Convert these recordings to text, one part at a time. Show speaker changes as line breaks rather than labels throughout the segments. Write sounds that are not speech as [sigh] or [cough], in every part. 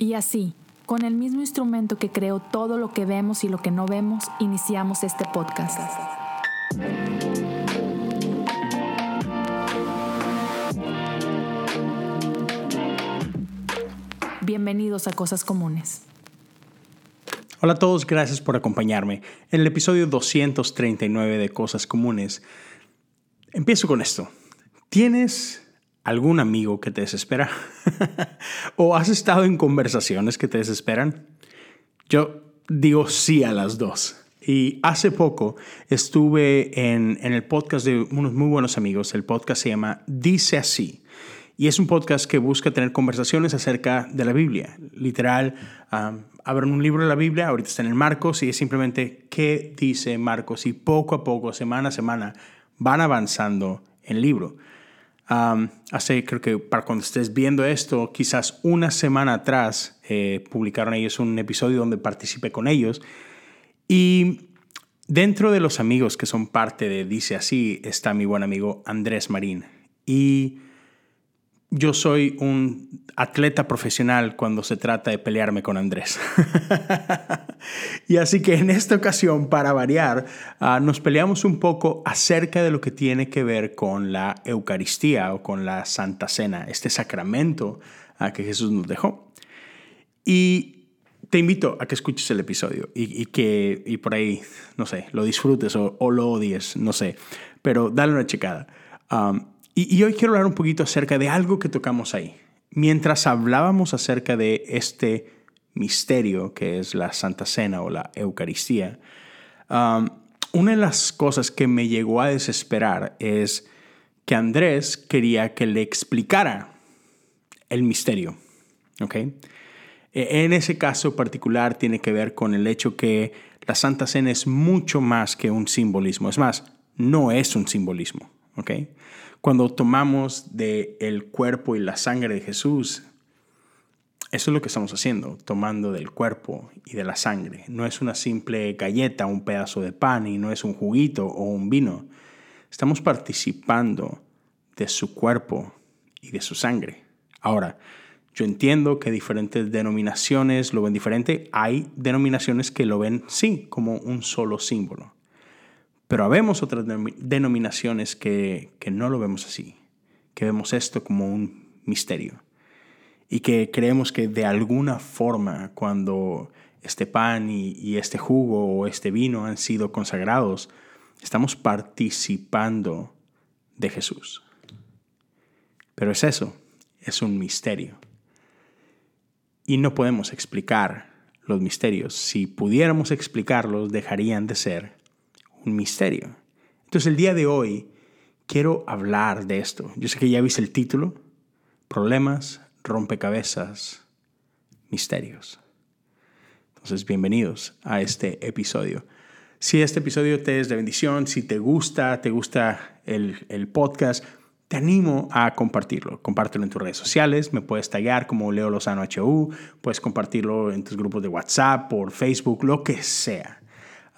Y así, con el mismo instrumento que creó todo lo que vemos y lo que no vemos, iniciamos este podcast. Bienvenidos a Cosas Comunes.
Hola a todos, gracias por acompañarme. En el episodio 239 de Cosas Comunes, empiezo con esto. ¿Tienes algún amigo que te desespera? [laughs] ¿O has estado en conversaciones que te desesperan? Yo digo sí a las dos. Y hace poco estuve en, el podcast de unos muy buenos amigos. El podcast se llama Dice así. Y es un podcast que busca tener conversaciones acerca de la Biblia. Literal, abren un libro de la Biblia, ahorita está en el Marcos, y es simplemente qué dice Marcos. Y poco a poco, semana a semana, van avanzando el libro. Hace, creo que para cuando estés viendo esto, quizás una semana atrás, eh, publicaron ellos un episodio donde participé con ellos. Y dentro de los amigos que son parte de Dice Así está mi buen amigo Andrés Marín. Y yo soy un atleta profesional cuando se trata de pelearme con Andrés. [laughs] y así que en esta ocasión, para variar, ah, nos peleamos un poco acerca de lo que tiene que ver con la Eucaristía o con la Santa Cena, este sacramento uh, que Jesús nos dejó. Y te invito a que escuches el episodio y, que y por ahí, no sé, lo disfrutes o, lo odies, no sé, pero dale una checada. Y, hoy quiero hablar un poquito acerca de algo que tocamos ahí. Mientras hablábamos acerca de este misterio que es la Santa Cena o la Eucaristía, um, una de las cosas que me llegó a desesperar es que Andrés quería que le explicara el misterio. E, en ese caso particular tiene que ver con el hecho que la Santa Cena es mucho más que un simbolismo. Es más, no es un simbolismo. ¿Okay? Cuando tomamos del el cuerpo y la sangre de Jesús, eso es lo que estamos haciendo, tomando del cuerpo y de la sangre. No es una simple galleta, un pedazo de pan y no es un juguito o un vino. Estamos participando de su cuerpo y de su sangre. Ahora, yo entiendo que diferentes denominaciones lo ven diferente. Hay denominaciones que lo ven, sí, como un solo símbolo. Pero habemos otras denominaciones que, no lo vemos así, que vemos esto como un misterio y que creemos que de alguna forma cuando este pan y, y, este jugo o este vino han sido consagrados, estamos participando de Jesús. Pero es eso, es un misterio. Y no podemos explicar los misterios. Si pudiéramos explicarlos, dejarían de ser un misterio. Entonces el día de hoy quiero hablar de esto. Yo sé que ya viste el título, Problemas, rompecabezas, misterios. Entonces bienvenidos a este episodio. Si este episodio te es de bendición, si te gusta, te gusta el, el podcast, te animo a compartirlo. Compártelo en tus redes sociales, me puedes tallar como Leo Lozano HU, puedes compartirlo en tus grupos de WhatsApp, por Facebook, lo que sea.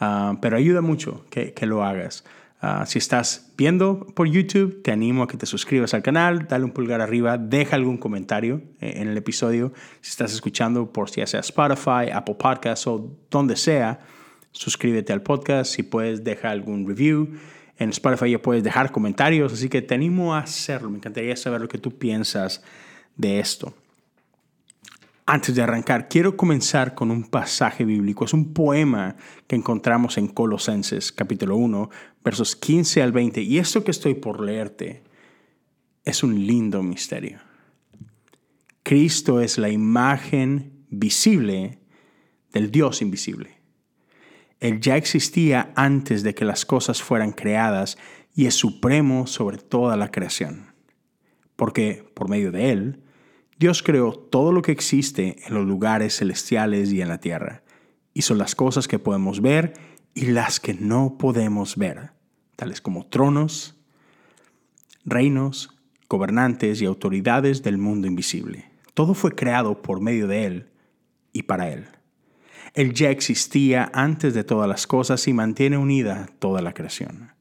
Ah, pero ayuda mucho que, lo hagas. Ah, si estás viendo por YouTube, te animo a que te suscribas al canal, dale un pulgar arriba, deja algún comentario eh, en el episodio. Si estás escuchando por ya sea Spotify, Apple Podcasts o donde sea, suscríbete al podcast. Si puedes, deja algún review. En Spotify ya puedes dejar comentarios, así que te animo a hacerlo. Me encantaría saber lo que tú piensas de esto. Antes de arrancar, quiero comenzar con un pasaje bíblico. Es un poema que encontramos en Colosenses capítulo 1, versos 15 al 20. Y esto que estoy por leerte es un lindo misterio. Cristo es la imagen visible del Dios invisible. Él ya existía antes de que las cosas fueran creadas y es supremo sobre toda la creación. Porque por medio de Él, Dios creó todo lo que existe en los lugares celestiales y en la tierra. Hizo las cosas que podemos ver y las que no podemos ver, tales como tronos, reinos, gobernantes y autoridades del mundo invisible. Todo fue creado por medio de Él y para Él. Él ya existía antes de todas las cosas y mantiene unida toda la creación.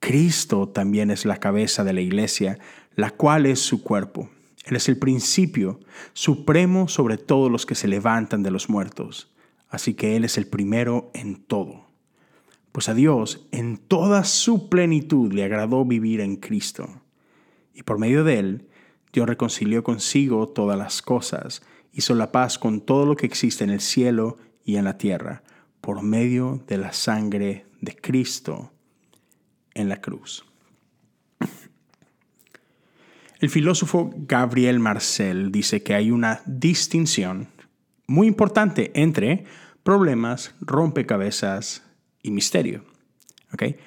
Cristo también es la cabeza de la iglesia, la cual es su cuerpo Él es el principio supremo sobre todos los que se levantan de los muertos. Así que Él es el primero en todo. Pues a Dios en toda su plenitud le agradó vivir en Cristo. Y por medio de Él, Dios reconcilió consigo todas las cosas, hizo la paz con todo lo que existe en el cielo y en la tierra, por medio de la sangre de Cristo en la cruz. El filósofo Gabriel Marcel dice que hay una distinción muy importante entre problemas, rompecabezas y misterio. ¿Okay?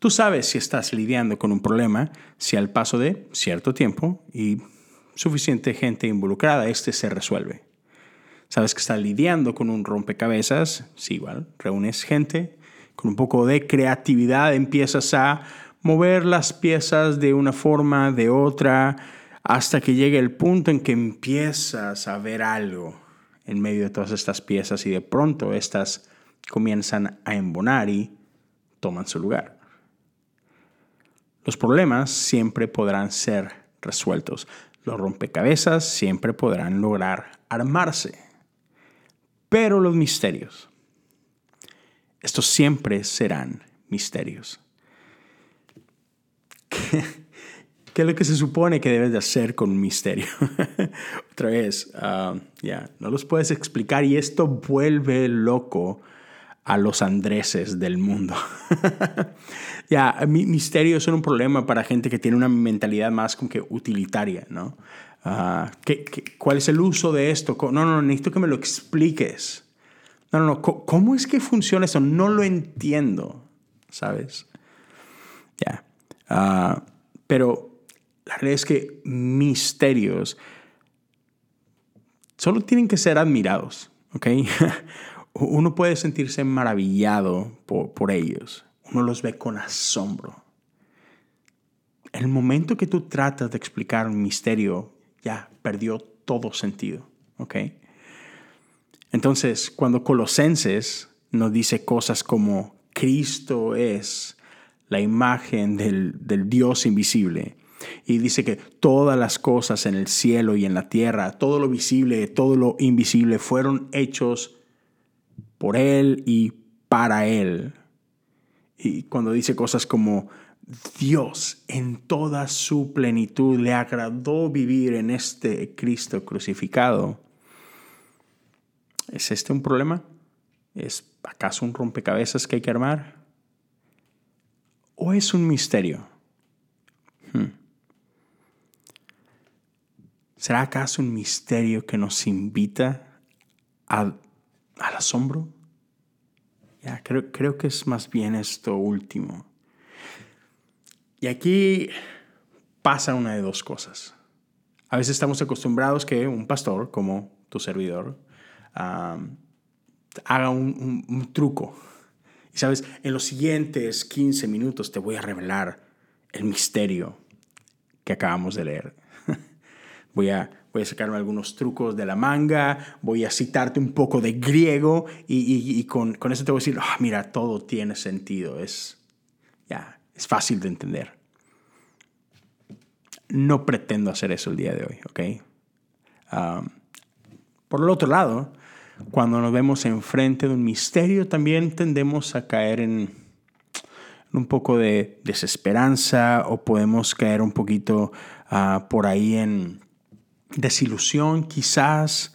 Tú sabes si estás lidiando con un problema si al paso de cierto tiempo y suficiente gente involucrada, este se resuelve. Sabes que estás lidiando con un rompecabezas, si igual, reúnes gente, con un poco de creatividad empiezas a mover las piezas de una forma, de otra, hasta que llegue el punto en que empiezas a ver algo en medio de todas estas piezas y de pronto estas comienzan a embonar y toman su lugar. Los problemas siempre podrán ser resueltos. Los rompecabezas siempre podrán lograr armarse. Pero los misterios, estos siempre serán misterios. ¿Qué, es lo que se supone que debes de hacer con un misterio? [laughs] Otra vez, ah, ya, no los puedes explicar y esto vuelve loco a los Andreses del mundo. [laughs] ya, misterios son un problema para gente que tiene una mentalidad más como que utilitaria, ¿no? Ah, cuál es el uso de esto? No, no, necesito que me lo expliques. No, no, no, ¿cómo es que funciona eso? No lo entiendo, ¿sabes? Ya. Ah, pero la realidad es que misterios solo tienen que ser admirados, ¿ok? [laughs] Uno puede sentirse maravillado por, por ellos. Uno los ve con asombro. El momento que tú tratas de explicar un misterio, ya perdió todo sentido, ¿ok? Entonces, cuando Colosenses nos dice cosas como Cristo es la imagen del, Dios invisible. Y dice que todas las cosas en el cielo y en la tierra, todo lo visible, todo lo invisible, fueron hechos por Él y para Él. Y cuando dice cosas como Dios en toda su plenitud le agradó vivir en este Cristo crucificado, ¿es este un problema? ¿Es acaso un rompecabezas que hay que armar? O es un misterio? Hmm. ¿Será acaso un misterio que nos invita al, asombro? Creo, creo que es más bien esto último. Y aquí pasa una de dos cosas. A veces estamos acostumbrados que un pastor, como tu servidor, haga un truco y sabes, en los siguientes 15 minutos te voy a revelar el misterio que acabamos de leer. [laughs] voy a, voy a sacarme algunos trucos de la manga, voy a citarte un poco de griego y, con, con, eso te voy a decir, ah, mira, todo tiene sentido, es, ya, es fácil de entender. No pretendo hacer eso el día de hoy, ¿ok? Um, por el otro lado, cuando nos vemos enfrente de un misterio, también tendemos a caer en un poco de desesperanza o podemos caer un poquito ah, por ahí en desilusión quizás.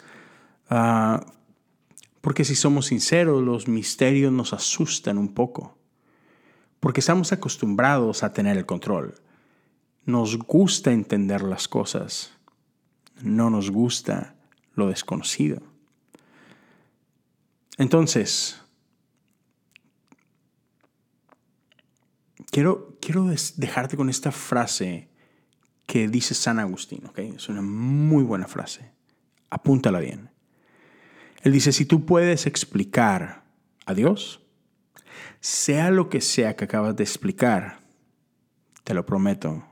Ah, porque si somos sinceros, los misterios nos asustan un poco. Porque estamos acostumbrados a tener el control. Nos gusta entender las cosas. No nos gusta lo desconocido. Entonces, quiero, quiero dejarte con esta frase que dice San Agustín, ¿ok? Es una muy buena frase. Apúntala bien. Él dice, si tú puedes explicar a Dios, sea lo que sea que acabas de explicar, te lo prometo,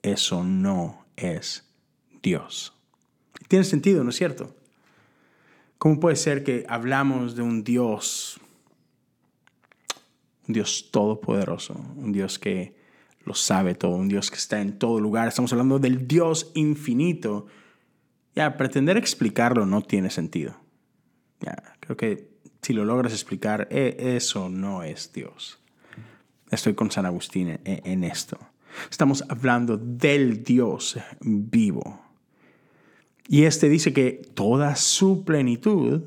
eso no es Dios. Tiene sentido, ¿no es cierto? ¿Cómo puede ser que hablamos de un Dios, un Dios todopoderoso, un Dios que lo sabe todo, un Dios que está en todo lugar. Estamos hablando del Dios infinito. Ya, pretender explicarlo no tiene sentido. Creo que si lo logras explicar, e, eso no es Dios. Estoy con San Agustín en esto. Estamos hablando del Dios vivo. Y este dice que toda su plenitud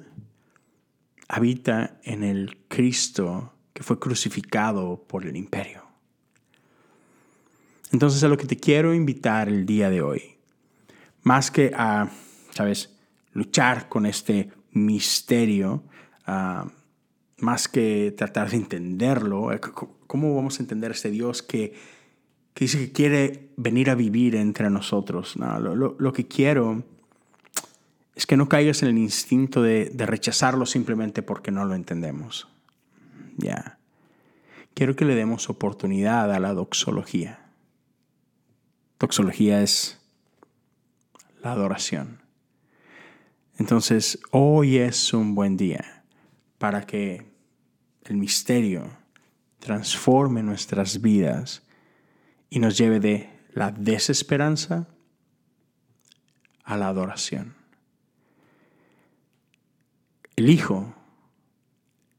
habita en el Cristo que fue crucificado por el imperio. Entonces a lo que te quiero invitar el día de hoy, más que a, sabes, luchar con este misterio, más que tratar de entenderlo, eh, ¿cómo vamos a entender este Dios que, dice que quiere venir a vivir entre nosotros? lo, que quiero es que no caigas en el instinto de, rechazarlo simplemente porque no lo entendemos. Ya. Quiero que le demos oportunidad a la doxología. Doxología es la adoración. Entonces, hoy es un buen día para que el misterio transforme nuestras vidas y nos lleve de la desesperanza a la adoración. El Hijo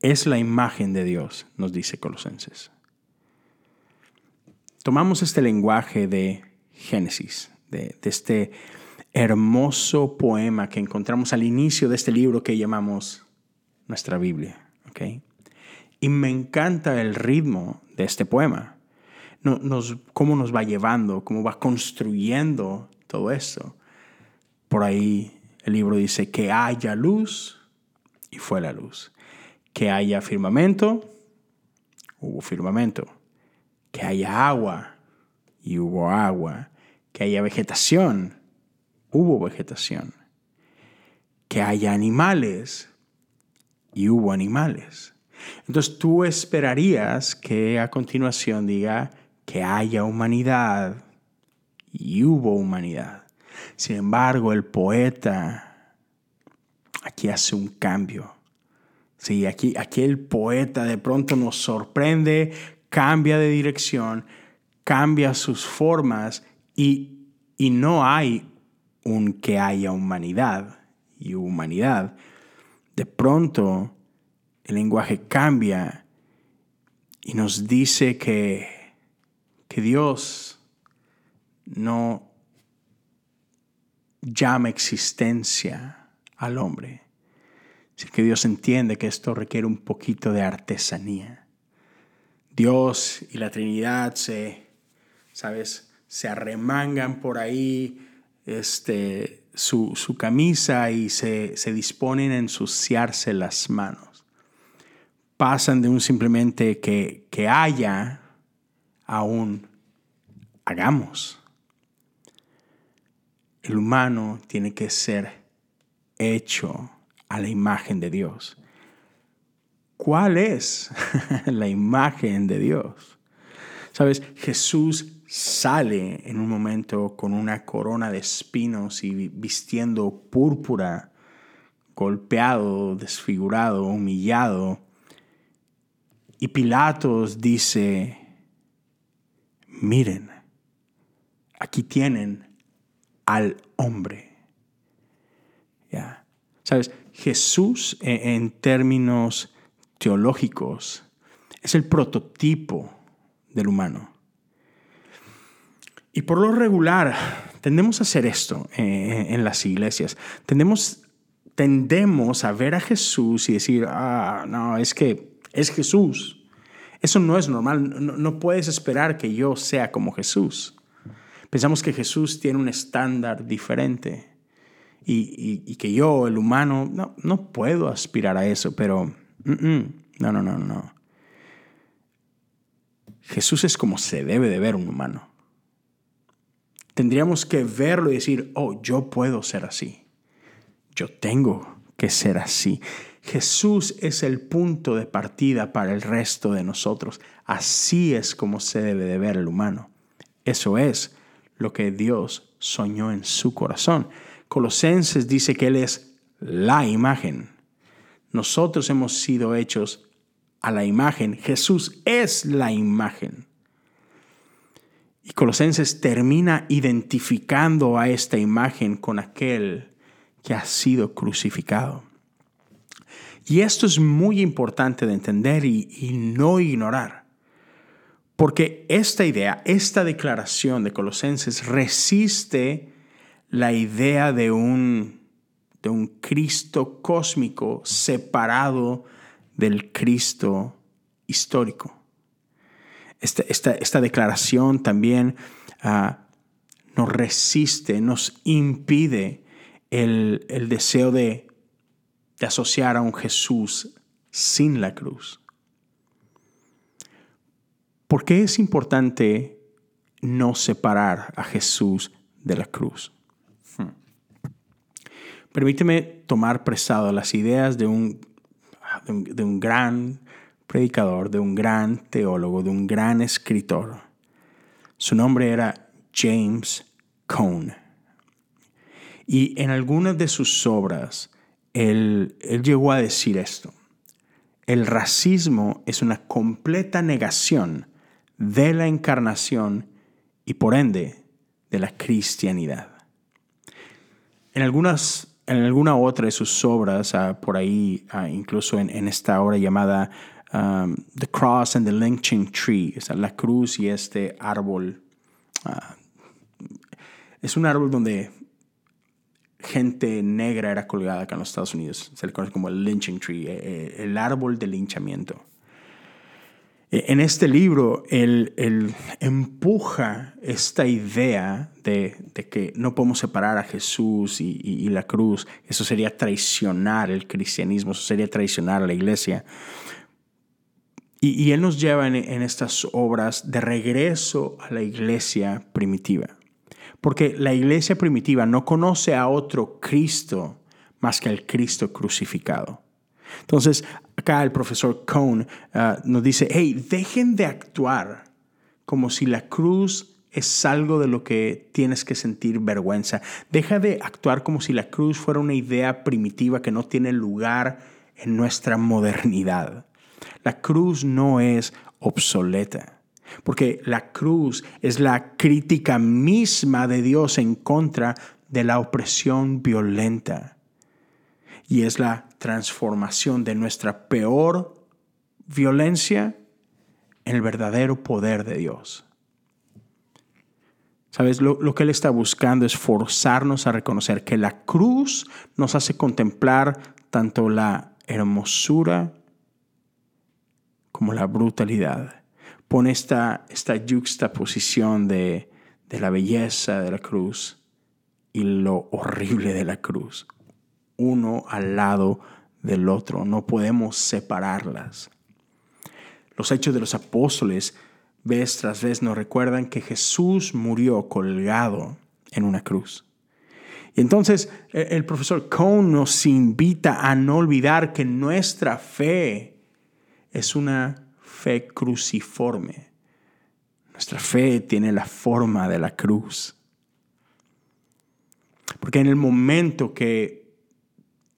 es la imagen de Dios, nos dice Colosenses. Tomamos este lenguaje de Génesis, de, este hermoso poema que encontramos al inicio de este libro que llamamos nuestra Biblia. Y me encanta el ritmo de este poema, cómo nos va llevando, cómo va construyendo todo esto. Por ahí el libro dice que haya luz y fue la luz. Que haya firmamento, hubo firmamento. Que haya agua y hubo agua. Que haya vegetación, hubo vegetación. Que haya animales y hubo animales. Entonces tú esperarías que a continuación diga que haya humanidad y hubo humanidad. Sin embargo, el poeta aquí hace un cambio. Sí, aquí, aquí el poeta de pronto nos sorprende, cambia de dirección, cambia sus formas y, y no hay un que haya humanidad y humanidad. De pronto el lenguaje cambia y nos dice que, que Dios no llama existencia al hombre. Así que Dios entiende que esto requiere un poquito de artesanía. Dios y la Trinidad se, ¿sabes? Se arremangan por ahí este, su, camisa y se, se disponen a ensuciarse las manos. Pasan de un simplemente que, que haya a un hagamos. El humano tiene que ser hecho a la imagen de Dios. ¿Cuál es [laughs] la imagen de Dios? Sabes, Jesús sale en un momento con una corona de espinos y vistiendo púrpura, golpeado, desfigurado, humillado. Y Pilatos dice, miren, aquí tienen al hombre. Sabes, Jesús e, en términos teológicos es el prototipo del humano. Y por lo regular tendemos a hacer esto eh, en las iglesias. Tendemos, tendemos a ver a Jesús y decir, ah, no, es que es Jesús. Eso no es normal. No, no puedes esperar que yo sea como Jesús. Pensamos que Jesús tiene un estándar diferente y, que yo, el humano, no, no puedo aspirar a eso, pero no, no, no, no. Jesús es como se debe de ver un humano. Tendríamos que verlo y decir, oh, yo puedo ser así. Yo tengo que ser así. Jesús es el punto de partida para el resto de nosotros. Así es como se debe de ver el humano. Eso es lo que Dios soñó en su corazón. Colosenses dice que Él es la imagen. Nosotros hemos sido hechos a la imagen. Jesús es la imagen. Y Colosenses termina identificando a esta imagen con aquel que ha sido crucificado. Y esto es muy importante de entender y, no ignorar. Porque esta idea, esta declaración de Colosenses resiste la idea de un, de un Cristo cósmico separado del Cristo histórico. Esta, esta, declaración también ah, nos resiste, nos impide el, deseo de, de asociar a un Jesús sin la cruz. ¿Por qué es importante no separar a Jesús de la cruz? Hmm. Permíteme tomar prestado las ideas de un, de un, gran predicador, de un gran teólogo, de un gran escritor. Su nombre era James Cone. Y en algunas de sus obras, él, él llegó a decir esto. El racismo es una completa negación de la encarnación y por ende de la cristianidad. En, algunas, en alguna otra de sus obras, ah, por ahí, ah, incluso en, esta obra llamada um, The Cross and the Lynching Tree, la cruz y este árbol, ah, es un árbol donde gente negra era colgada acá en los Estados Unidos. Se le conoce como el lynching tree, eh, eh, el árbol del linchamiento. E, en este libro, él, empuja esta idea de, que no podemos separar a Jesús y, la cruz. Eso sería traicionar el cristianismo, eso sería traicionar a la iglesia. Y, él nos lleva en, en estas obras de regreso a la iglesia primitiva. Porque la iglesia primitiva no conoce a otro Cristo más que al Cristo crucificado. Entonces, acá el profesor Cohn uh, nos dice, hey, dejen de actuar como si la cruz es algo de lo que tienes que sentir vergüenza. Deja de actuar como si la cruz fuera una idea primitiva que no tiene lugar en nuestra modernidad. La cruz no es obsoleta, porque la cruz es la crítica misma de Dios en contra de la opresión violenta y es la transformación de nuestra peor violencia en el verdadero poder de Dios. ¿Sabes? Lo, lo, que Él está buscando es forzarnos a reconocer que la cruz nos hace contemplar tanto la hermosura como la brutalidad. Pone esta, esta juxtaposición de, de la belleza de la cruz y lo horrible de la cruz uno al lado del otro, no podemos separarlas. Los hechos de los apóstoles vez tras vez nos recuerdan que Jesús murió colgado en una cruz. Y entonces e, el profesor Cohn nos invita a no olvidar que nuestra fe es una fe cruciforme. Nuestra fe tiene la forma de la cruz. Porque en el momento que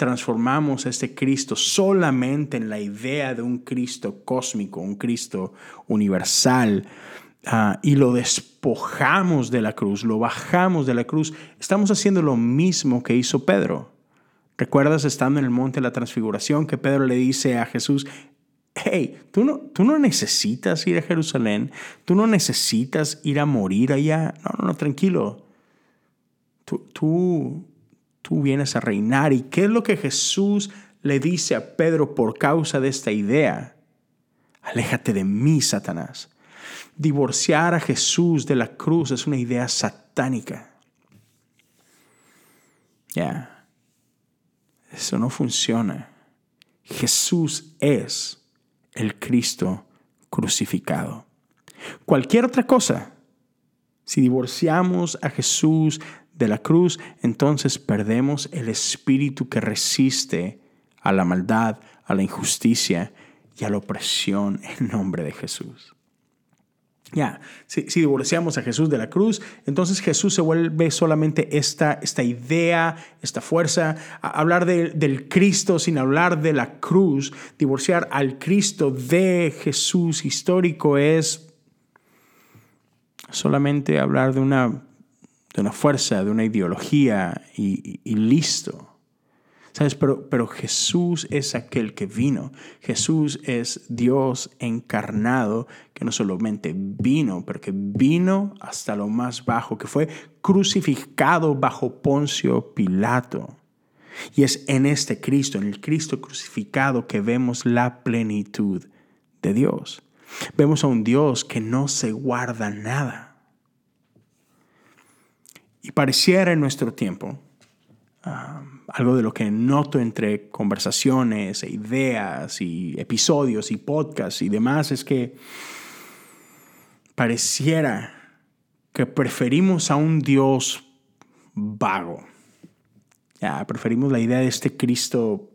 transformamos este Cristo solamente en la idea de un Cristo cósmico, un Cristo universal, ah, y lo despojamos de la cruz, lo bajamos de la cruz, estamos haciendo lo mismo que hizo Pedro. ¿Recuerdas estando en el monte de la transfiguración que Pedro le dice a Jesús, hey, tú no, tú no necesitas ir a Jerusalén, tú no necesitas ir a morir allá, no, no, no, tranquilo. Tú, tú, tú vienes a reinar. ¿Y qué es lo que Jesús le dice a Pedro por causa de esta idea? Aléjate de mí, Satanás. Divorciar a Jesús de la cruz es una idea satánica. Ya, eso no funciona. Jesús es el Cristo crucificado. Cualquier otra cosa, si divorciamos a Jesús de la cruz, entonces perdemos el espíritu que resiste a la maldad, a la injusticia y a la opresión en nombre de Jesús. Ya, si, divorciamos a Jesús de la cruz, entonces Jesús se vuelve solamente esta, esta idea, esta fuerza. hablar del Cristo sin hablar de la cruz, divorciar al Cristo de Jesús histórico es solamente hablar de una, de una fuerza, de una ideología y, listo. ¿Sabes? Pero, pero Jesús es aquel que vino. Jesús es Dios encarnado, que no solamente vino, pero que vino hasta lo más bajo, que fue crucificado bajo Poncio Pilato. Y es en este Cristo, en el Cristo crucificado, que vemos la plenitud de Dios. Vemos a un Dios que no se guarda nada. Y pareciera en nuestro tiempo, algo de lo que noto entre conversaciones e ideas y episodios y podcasts y demás, es que pareciera que preferimos a un Dios vago. Ya, preferimos la idea de este Cristo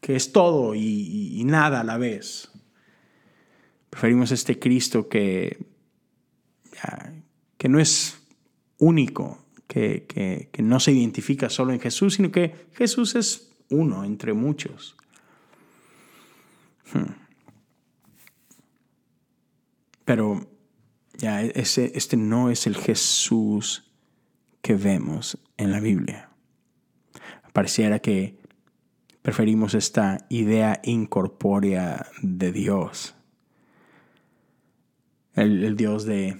que es todo y, nada a la vez. Preferimos este Cristo que, que no es único, que, que, no se identifica solo en Jesús, sino que Jesús es uno entre muchos. Hmm. Pero ya, ese, este no es el Jesús que vemos en la Biblia. Pareciera que preferimos esta idea incorpórea de Dios. El, Dios de,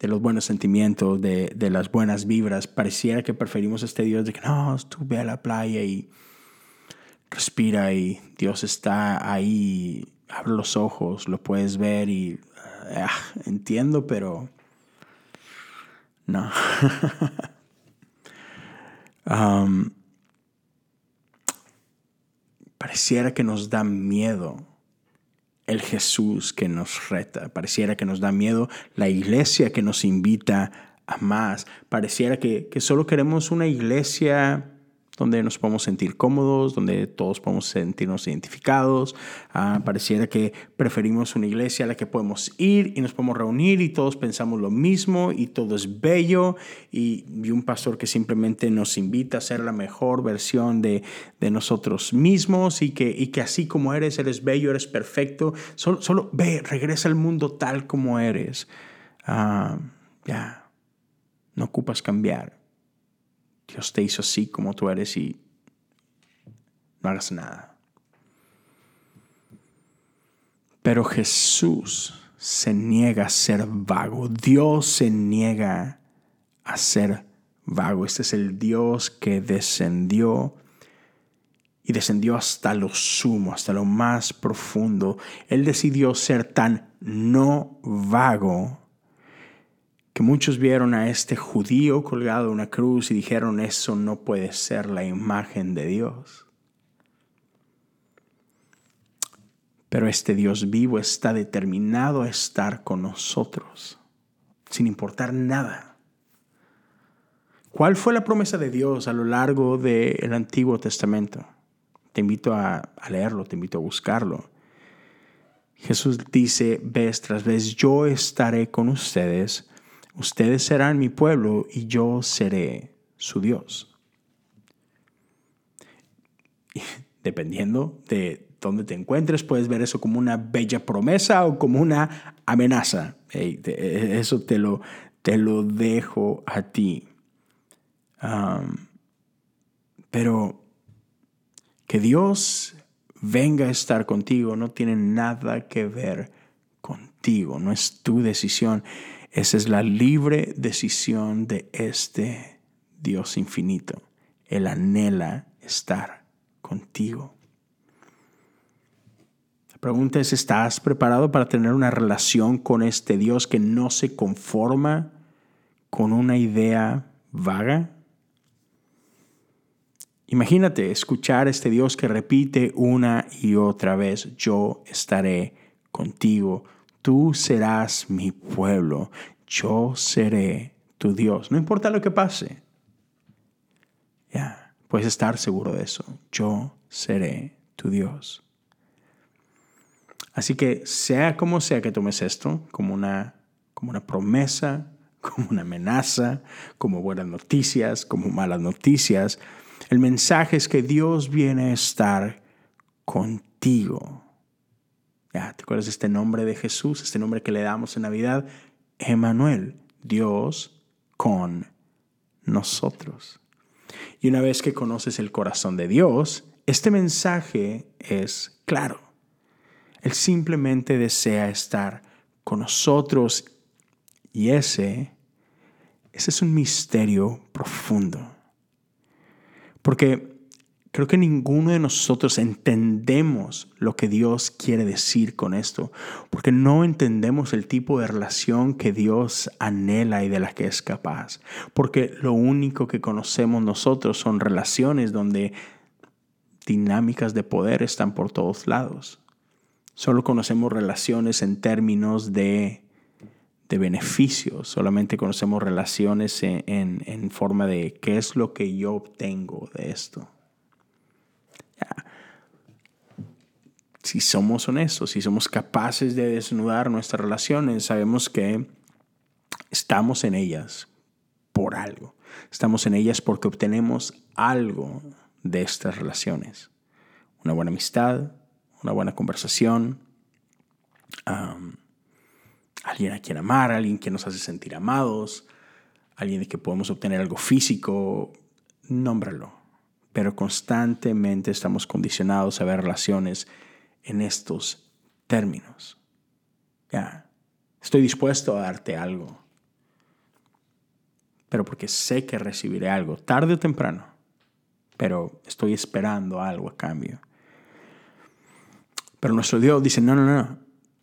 los buenos sentimientos, de, las buenas vibras. Pareciera que preferimos este Dios de que no, tú ve a la playa y respira y Dios está ahí, abre los ojos, lo puedes ver y ah, entiendo, pero no. [laughs] Um, pareciera que nos da miedo el Jesús que nos reta, pareciera que nos da miedo la iglesia que nos invita a más, pareciera que, solo queremos una iglesia donde nos podemos sentir cómodos, donde todos podemos sentirnos identificados. Ah, pareciera que preferimos una iglesia a la que podemos ir y nos podemos reunir y todos pensamos lo mismo y todo es bello y, un pastor que simplemente nos invita a ser la mejor versión de, nosotros mismos y que, y que así como eres, eres bello, eres perfecto. Solo, solo ve, regresa al mundo tal como eres. Ah, ya, no ocupas cambiar. Dios te hizo así como tú eres y no hagas nada. Pero Jesús se niega a ser vago. Dios se niega a ser vago. Este es el Dios que descendió y descendió hasta lo sumo, hasta lo más profundo. Él decidió ser tan no vago que muchos vieron a este judío colgado en una cruz y dijeron, eso no puede ser la imagen de Dios. Pero este Dios vivo está determinado a estar con nosotros, sin importar nada. ¿Cuál fue la promesa de Dios a lo largo del Antiguo Testamento? Te invito a, a leerlo, te invito a buscarlo. Jesús dice vez tras vez, yo estaré con ustedes Ustedes serán mi pueblo y yo seré su Dios. [laughs] dependiendo de dónde te encuentres, puedes ver eso como una bella promesa o como una amenaza. eso te lo, te lo dejo a ti. pero que Dios venga a estar contigo no tiene nada que ver contigo, no es tu decisión. Esa es la libre decisión de este Dios infinito. Él anhela estar contigo. La pregunta es, ¿estás preparado para tener una relación con este Dios que no se conforma con una idea vaga? Imagínate escuchar a este Dios que repite una y otra vez, yo estaré contigo tú serás mi pueblo, yo seré tu Dios. No importa lo que pase. Ya, puedes estar seguro de eso. Yo seré tu Dios. Así que sea como sea que tomes esto, como una, como una promesa, [laughs] como una amenaza, como buenas noticias, como malas noticias, el mensaje es que Dios viene a estar contigo ¿te acuerdas de este nombre de Jesús? Este nombre que le damos en Navidad. Emanuel, Dios con nosotros. Y una vez que conoces el corazón de Dios, este mensaje es claro. Él simplemente desea estar con nosotros y ese, ese es un misterio profundo. Porque Creo que ninguno de nosotros entendemos lo que Dios quiere decir con esto, porque no entendemos el tipo de relación que Dios anhela y de la que es capaz, porque lo único que conocemos nosotros son relaciones donde dinámicas de poder están por todos lados. Solo conocemos relaciones en términos de, de beneficios, solamente conocemos relaciones en, en forma de qué es lo que yo obtengo de esto. Si somos honestos, si somos capaces de desnudar nuestras relaciones, sabemos que estamos en ellas por algo. Estamos en ellas porque obtenemos algo de estas relaciones. Una buena amistad, una buena conversación, alguien a quien amar, alguien que nos hace sentir amados, alguien de que podemos obtener algo físico, nómbralo pero constantemente estamos condicionados a ver relaciones en estos términos. Estoy dispuesto a darte algo, pero porque sé que recibiré algo, tarde o temprano, pero estoy esperando algo a cambio. Pero nuestro Dios dice, no, no, no,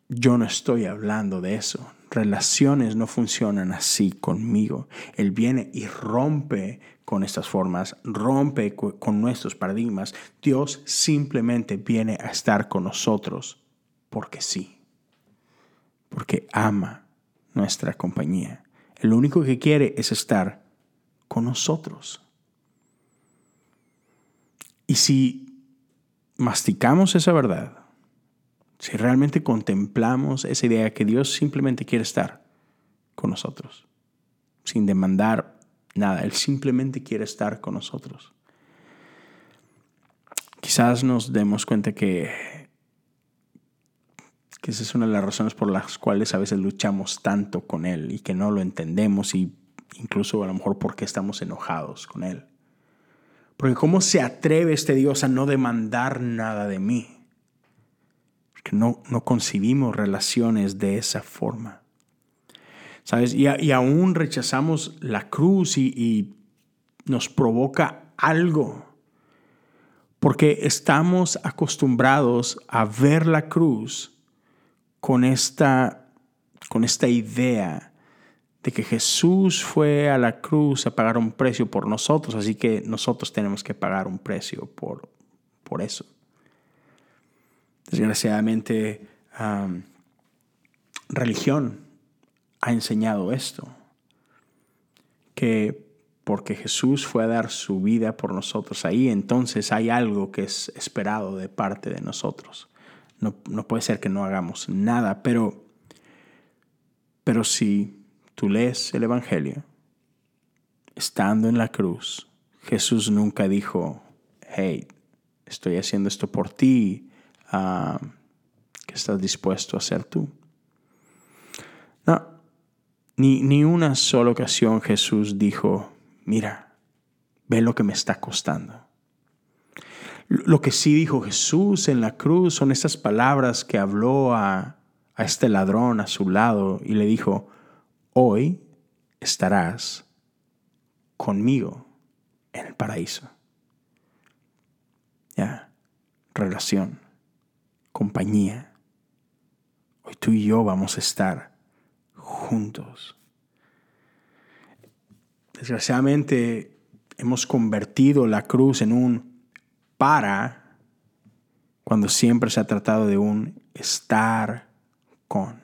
yo no estoy hablando de eso. Relaciones no funcionan así conmigo. Él viene y rompe con estas formas, rompe con nuestros paradigmas. Dios simplemente viene a estar con nosotros porque sí, porque ama nuestra compañía. El único que quiere es estar con nosotros. Y si masticamos esa verdad, si realmente contemplamos esa idea que Dios simplemente quiere estar con nosotros, sin demandar nada, Él simplemente quiere estar con nosotros. Quizás nos demos cuenta que, que esa es una de las razones por las cuales a veces luchamos tanto con Él y que no lo entendemos y incluso a lo mejor porque estamos enojados con Él. Porque ¿cómo se atreve este Dios a no demandar nada de mí? que no, no concibimos relaciones de esa forma. ¿Sabes? Y, aún rechazamos la cruz y, y nos provoca algo. Porque estamos acostumbrados a ver la cruz con esta, con esta idea de que Jesús fue a la cruz a pagar un precio por nosotros, así que nosotros tenemos que pagar un precio por, por eso. Desgraciadamente, religión ha enseñado esto, que porque Jesús fue a dar su vida por nosotros ahí, entonces hay algo que es esperado de parte de nosotros. No, no puede ser que no hagamos nada, pero, pero si tú lees el Evangelio, estando en la cruz, Jesús nunca dijo, hey, estoy haciendo esto por ti, que estás dispuesto a hacer tú. No, ni, ni una sola ocasión Jesús dijo, mira, ve lo que me está costando. Lo que sí dijo Jesús en la cruz son estas palabras que habló a, a este ladrón a su lado y le dijo, hoy estarás conmigo en el paraíso. Ya, relación compañía. Hoy tú y yo vamos a estar juntos. Desgraciadamente hemos convertido la cruz en un para cuando siempre se ha tratado de un estar con.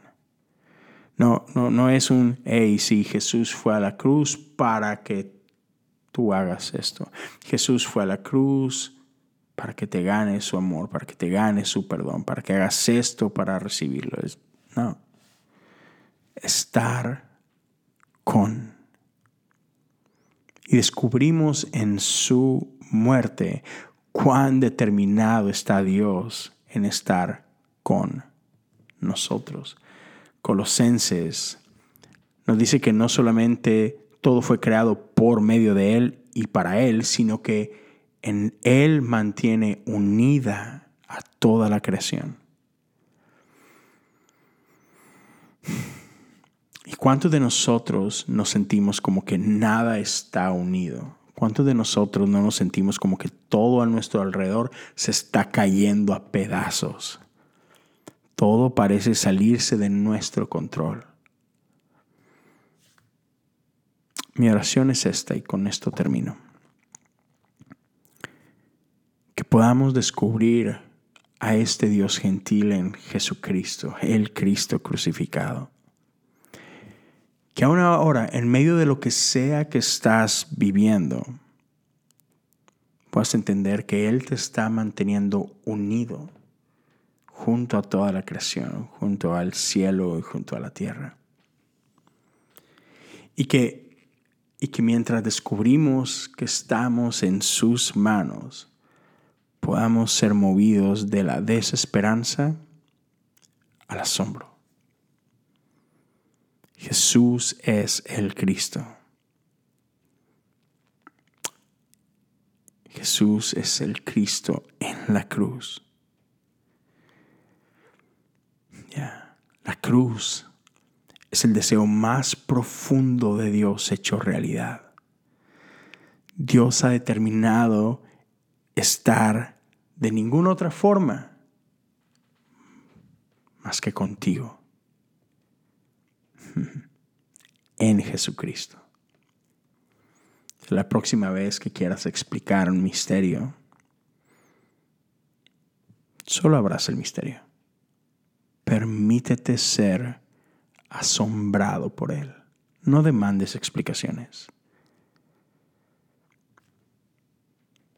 No, no, no es un, hey, sí, Jesús fue a la cruz para que tú hagas esto. Jesús fue a la cruz para que te gane su amor, para que te gane su perdón, para que hagas esto para recibirlo. no. Estar con. Y descubrimos en su muerte cuán determinado está Dios en estar con nosotros. Colosenses nos dice que no solamente todo fue creado por medio de Él y para Él, sino que en Él mantiene unida a toda la creación. ¿Y cuántos de nosotros nos sentimos como que nada está unido? ¿Cuántos de nosotros no nos sentimos como que todo a nuestro alrededor se está cayendo a pedazos? Todo parece salirse de nuestro control. Mi oración es esta y con esto termino. Que podamos descubrir a este Dios gentil en Jesucristo, el Cristo crucificado. Que aún ahora, en medio de lo que sea que estás viviendo, puedas entender que Él te está manteniendo unido junto a toda la creación, junto al cielo y junto a la tierra. Y que, y que mientras descubrimos que estamos en sus manos, podamos ser movidos de la desesperanza al asombro. Jesús es el Cristo. Jesús es el Cristo en la cruz. Ya, La cruz es el deseo más profundo de Dios hecho realidad. Dios ha determinado estar de ninguna otra forma más que contigo [laughs] en Jesucristo. La próxima vez que quieras explicar un misterio, solo abraza el misterio. Permítete ser asombrado por él. No demandes explicaciones.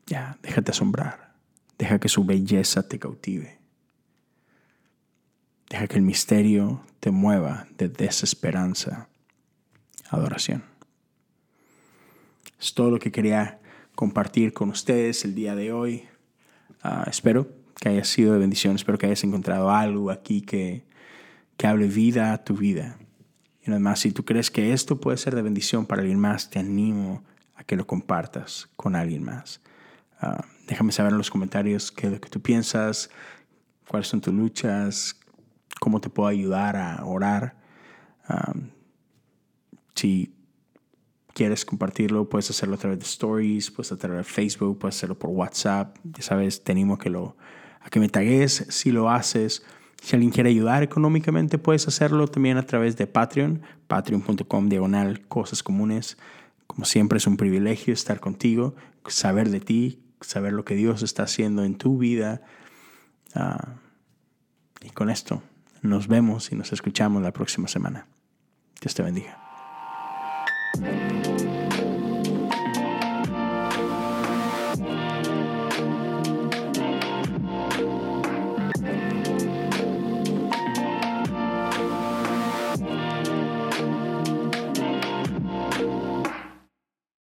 Ya, déjate asombrar. Deja que su belleza te cautive. Deja que el misterio te mueva de desesperanza a adoración. Es todo lo que quería compartir con ustedes el día de hoy. Ah, espero que haya sido de bendición. Espero que hayas encontrado algo aquí que, que hable vida a tu vida. Y además, si tú crees que esto puede ser de bendición para alguien más, te animo a que lo compartas con alguien más. Ah, déjame saber en los comentarios qué es lo que tú piensas, cuáles son tus luchas, cómo te puedo ayudar a orar. Si quieres compartirlo, puedes hacerlo a través de stories, puedes hacerlo a Facebook, puedes hacerlo por WhatsApp. Ya sabes, te animo a que, lo, a que me tagues si lo haces. Si alguien quiere ayudar económicamente, puedes hacerlo también a través de Patreon, patreon.com diagonal cosas comunes. Como siempre es un privilegio estar contigo, saber de ti, saber lo que Dios está haciendo en tu vida. Ah, y con esto nos vemos y nos escuchamos la próxima semana. Dios te bendiga.